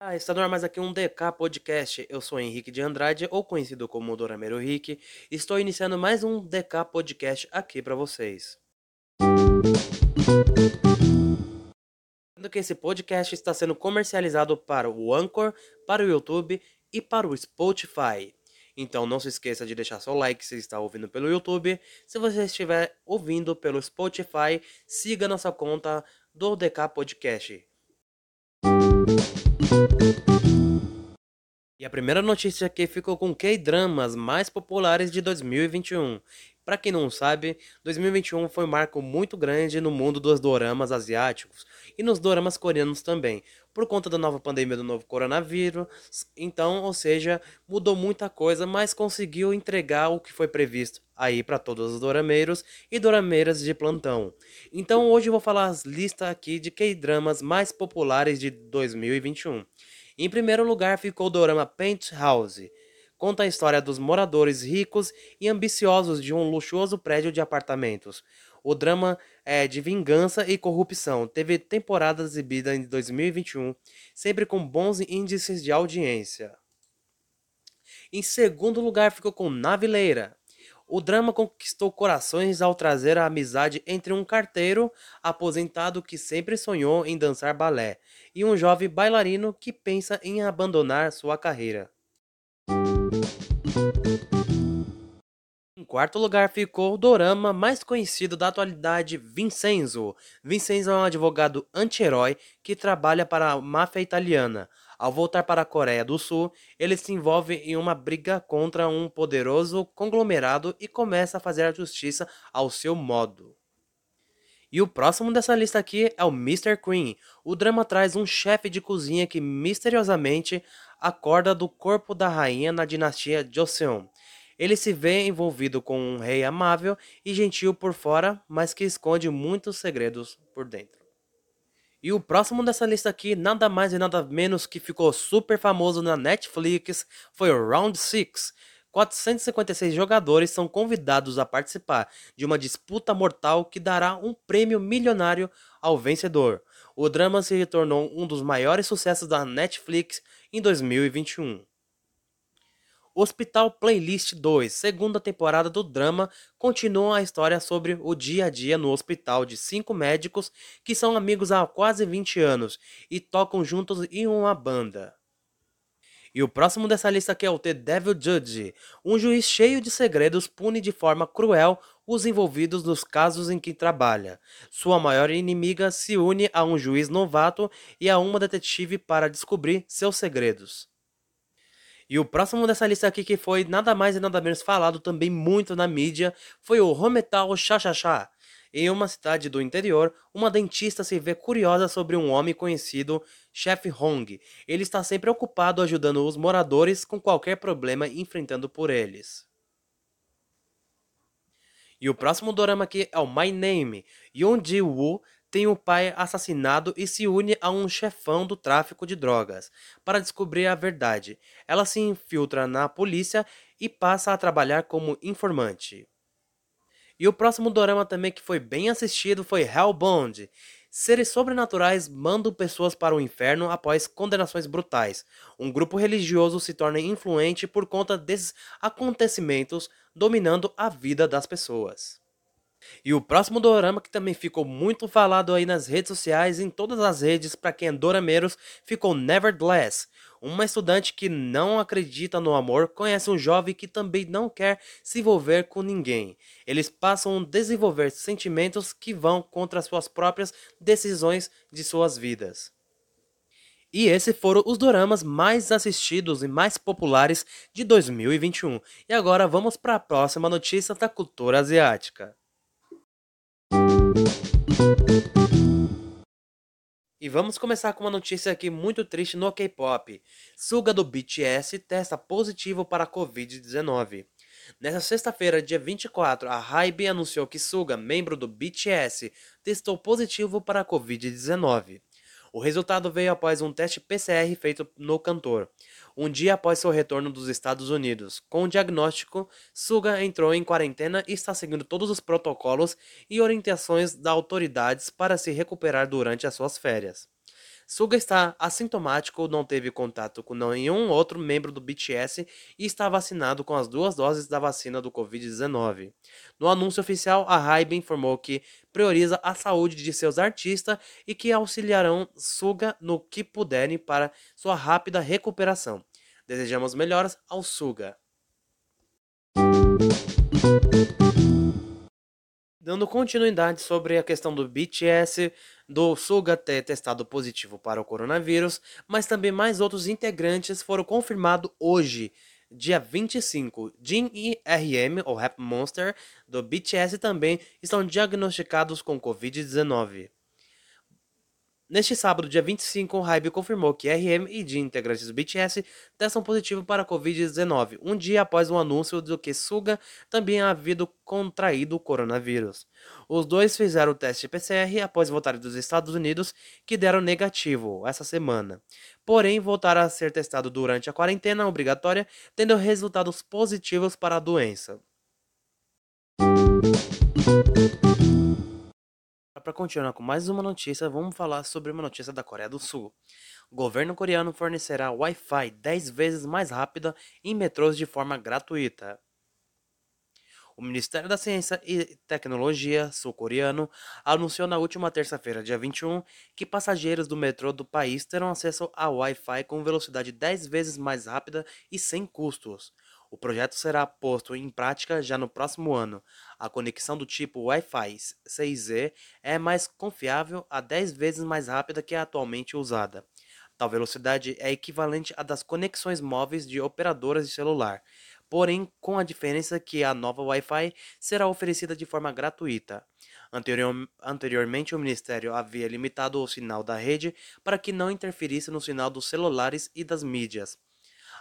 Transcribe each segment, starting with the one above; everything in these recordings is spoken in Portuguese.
Ah, está no ar mais aqui um DK Podcast. Eu sou Henrique de Andrade, ou conhecido como Dorameiro Henrique. Estou iniciando mais um DK Podcast aqui para vocês. Sendo que esse podcast está sendo comercializado para o Anchor, para o YouTube e para o Spotify. Então não se esqueça de deixar seu like se está ouvindo pelo YouTube. Se você estiver ouvindo pelo Spotify, siga nossa conta do DK Podcast. E a primeira notícia aqui ficou com K-dramas mais populares de 2021. Para quem não sabe, 2021 foi um marco muito grande no mundo dos doramas asiáticos e nos doramas coreanos também, por conta da nova pandemia do novo coronavírus. Então, ou seja, mudou muita coisa, mas conseguiu entregar o que foi previsto aí para todos os dorameiros e dorameiras de plantão. Então, hoje eu vou falar as listas aqui de K-dramas mais populares de 2021. Em primeiro lugar ficou o dorama Penthouse. Conta a história dos moradores ricos e ambiciosos de um luxuoso prédio de apartamentos. O drama é de vingança e corrupção. Teve temporada exibida em 2021, sempre com bons índices de audiência. Em segundo lugar ficou com Navileira. O drama conquistou corações ao trazer a amizade entre um carteiro aposentado que sempre sonhou em dançar balé e um jovem bailarino que pensa em abandonar sua carreira. Quarto lugar ficou o dorama mais conhecido da atualidade, Vincenzo. Vincenzo é um advogado anti-herói que trabalha para a máfia italiana. Ao voltar para a Coreia do Sul, ele se envolve em uma briga contra um poderoso conglomerado e começa a fazer a justiça ao seu modo. E o próximo dessa lista aqui é o Mr. Queen. O drama traz um chefe de cozinha que misteriosamente acorda do corpo da rainha na dinastia Joseon. Ele se vê envolvido com um rei amável e gentil por fora, mas que esconde muitos segredos por dentro. E o próximo dessa lista aqui, nada mais e nada menos que ficou super famoso na Netflix, foi o Round 6. 456 jogadores são convidados a participar de uma disputa mortal que dará um prêmio milionário ao vencedor. O drama se tornou um dos maiores sucessos da Netflix em 2021. Hospital Playlist 2, segunda temporada do drama, continua a história sobre o dia a dia no hospital de cinco médicos que são amigos há quase 20 anos e tocam juntos em uma banda. E o próximo dessa lista aqui é o The Devil Judge. Um juiz cheio de segredos pune de forma cruel os envolvidos nos casos em que trabalha. Sua maior inimiga se une a um juiz novato e a uma detetive para descobrir seus segredos. E o próximo dessa lista aqui, que foi nada mais e nada menos falado também muito na mídia, foi o Rometal Chachachá. Em uma cidade do interior, uma dentista se vê curiosa sobre um homem conhecido, Chef Hong. Ele está sempre ocupado ajudando os moradores com qualquer problema enfrentando por eles. E o próximo dorama aqui é o My Name. Yoon Ji-woo tem o pai assassinado e se une a um chefão do tráfico de drogas para descobrir a verdade. Ela se infiltra na polícia e passa a trabalhar como informante. E o próximo dorama também que foi bem assistido foi Hellbound. Seres sobrenaturais mandam pessoas para o inferno após condenações brutais. Um grupo religioso se torna influente por conta desses acontecimentos, dominando a vida das pessoas. E o próximo dorama que também ficou muito falado aí nas redes sociais, em todas as redes para quem é dorameiros, ficou Nevertheless. Uma estudante que não acredita no amor conhece um jovem que também não quer se envolver com ninguém. Eles passam a desenvolver sentimentos que vão contra suas próprias decisões de suas vidas. E esses foram os doramas mais assistidos e mais populares de 2021. E agora vamos para a próxima notícia da cultura asiática. E vamos começar com uma notícia aqui muito triste no K-pop. Suga do BTS testa positivo para a Covid-19. Nessa sexta-feira, dia 24, a Hybe anunciou que Suga, membro do BTS, testou positivo para a Covid-19. O resultado veio após um teste PCR feito no cantor, um dia após seu retorno dos Estados Unidos. Com o diagnóstico, Suga entrou em quarentena e está seguindo todos os protocolos e orientações das autoridades para se recuperar durante as suas férias. Suga está assintomático, não teve contato com nenhum outro membro do BTS e está vacinado com as duas doses da vacina do Covid-19. No anúncio oficial, a Hybe informou que prioriza a saúde de seus artistas e que auxiliarão Suga no que puderem para sua rápida recuperação. Desejamos melhoras ao Suga. Dando continuidade sobre a questão do BTS, do Suga ter testado positivo para o coronavírus, mas também mais outros integrantes foram confirmados hoje, dia 25. Jin e RM, ou Rap Monster, do BTS também estão diagnosticados com Covid-19. Neste sábado, dia 25, o Hybe confirmou que RM e de integrantes do BTS testam positivo para a Covid-19, um dia após o anúncio de que Suga também havia contraído o coronavírus. Os dois fizeram o teste PCR após voltarem dos Estados Unidos, que deram negativo essa semana. Porém, voltaram a ser testados durante a quarentena obrigatória, tendo resultados positivos para a doença. Para continuar com mais uma notícia, vamos falar sobre uma notícia da Coreia do Sul. O governo coreano fornecerá Wi-Fi 10 vezes mais rápida em metrôs de forma gratuita. O Ministério da Ciência e Tecnologia sul-coreano anunciou na última terça-feira, dia 21, que passageiros do metrô do país terão acesso a Wi-Fi com velocidade 10 vezes mais rápida e sem custos. O projeto será posto em prática já no próximo ano. A conexão do tipo Wi-Fi 6E é mais confiável a 10 vezes mais rápida que a atualmente usada. Tal velocidade é equivalente à das conexões móveis de operadoras de celular, porém com a diferença que a nova Wi-Fi será oferecida de forma gratuita. Anterior, anteriormente, o Ministério havia limitado o sinal da rede para que não interferisse no sinal dos celulares e das mídias.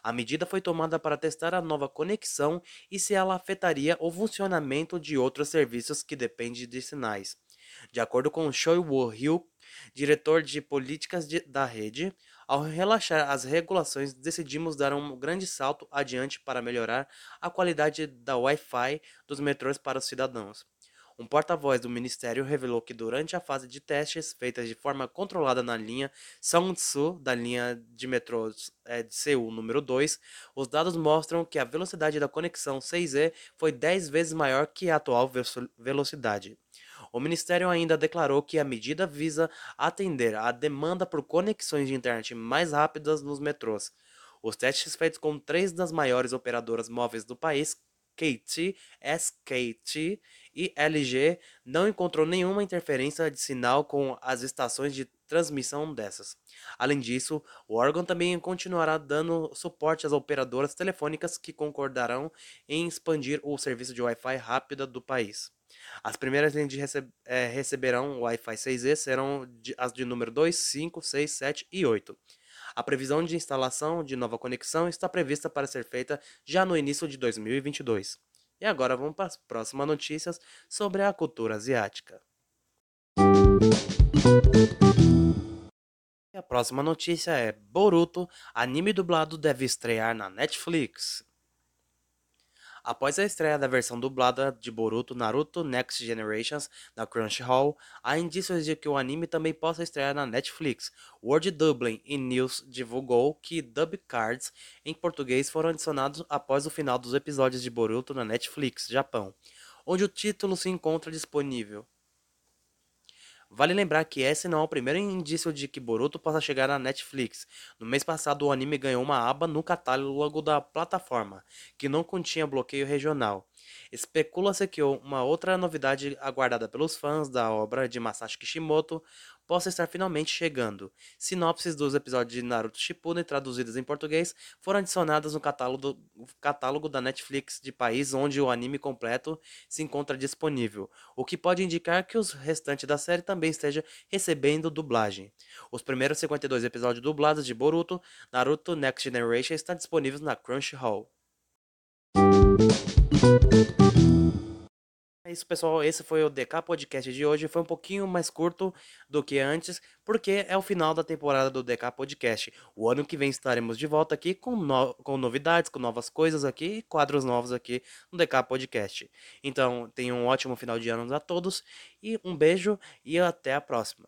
A medida foi tomada para testar a nova conexão e se ela afetaria o funcionamento de outros serviços que dependem de sinais. De acordo com Choi Woo-ryu, diretor de políticas de, da rede, ao relaxar as regulações, decidimos dar um grande salto adiante para melhorar a qualidade da Wi-Fi dos metrôs para os cidadãos. Um porta-voz do ministério revelou que durante a fase de testes feitas de forma controlada na linha Seongsu da linha de metrô é, de Seul número 2, os dados mostram que a velocidade da conexão 6E foi 10 vezes maior que a atual velocidade. O Ministério ainda declarou que a medida visa atender à demanda por conexões de internet mais rápidas nos metrôs. Os testes feitos com três das maiores operadoras móveis do país, KT, SKT e LG não encontrou nenhuma interferência de sinal com as estações de transmissão dessas. Além disso, o órgão também continuará dando suporte às operadoras telefônicas que concordarão em expandir o serviço de Wi-Fi rápida do país. As primeiras linhas de é, receberão Wi-Fi 6E serão de, as de número 2, 5, 6, 7 e 8. A previsão de instalação de nova conexão está prevista para ser feita já no início de 2022. E agora vamos para as próximas notícias sobre a cultura asiática. E a próxima notícia é Boruto, anime dublado deve estrear na Netflix. Após a estreia da versão dublada de Boruto Naruto Next Generations na Crunchyroll, há indícios de que o anime também possa estrear na Netflix. World Dublin e News divulgou que dub cards em português foram adicionados após o final dos episódios de Boruto na Netflix, Japão, onde o título se encontra disponível. Vale lembrar que esse não é o primeiro indício de que Boruto possa chegar na Netflix. No mês passado, o anime ganhou uma aba no catálogo da plataforma, que não continha bloqueio regional. Especula-se que uma outra novidade aguardada pelos fãs da obra de Masashi Kishimoto possa estar finalmente chegando. Sinopses dos episódios de Naruto Shippuden traduzidas em português foram adicionadas no catálogo, catálogo da Netflix de país onde o anime completo se encontra disponível, o que pode indicar que os restantes da série também estejam recebendo dublagem. Os primeiros 52 episódios dublados de Boruto, Naruto Next Generation estão disponíveis na Crunchyroll. É isso, pessoal. Esse foi o DK Podcast de hoje. Foi um pouquinho mais curto do que antes, porque é o final da temporada do DK Podcast. O ano que vem estaremos de volta aqui com, no... com novidades, com novas coisas aqui e quadros novos aqui no DK Podcast. Então, tenham um ótimo final de ano a todos e um beijo e até a próxima.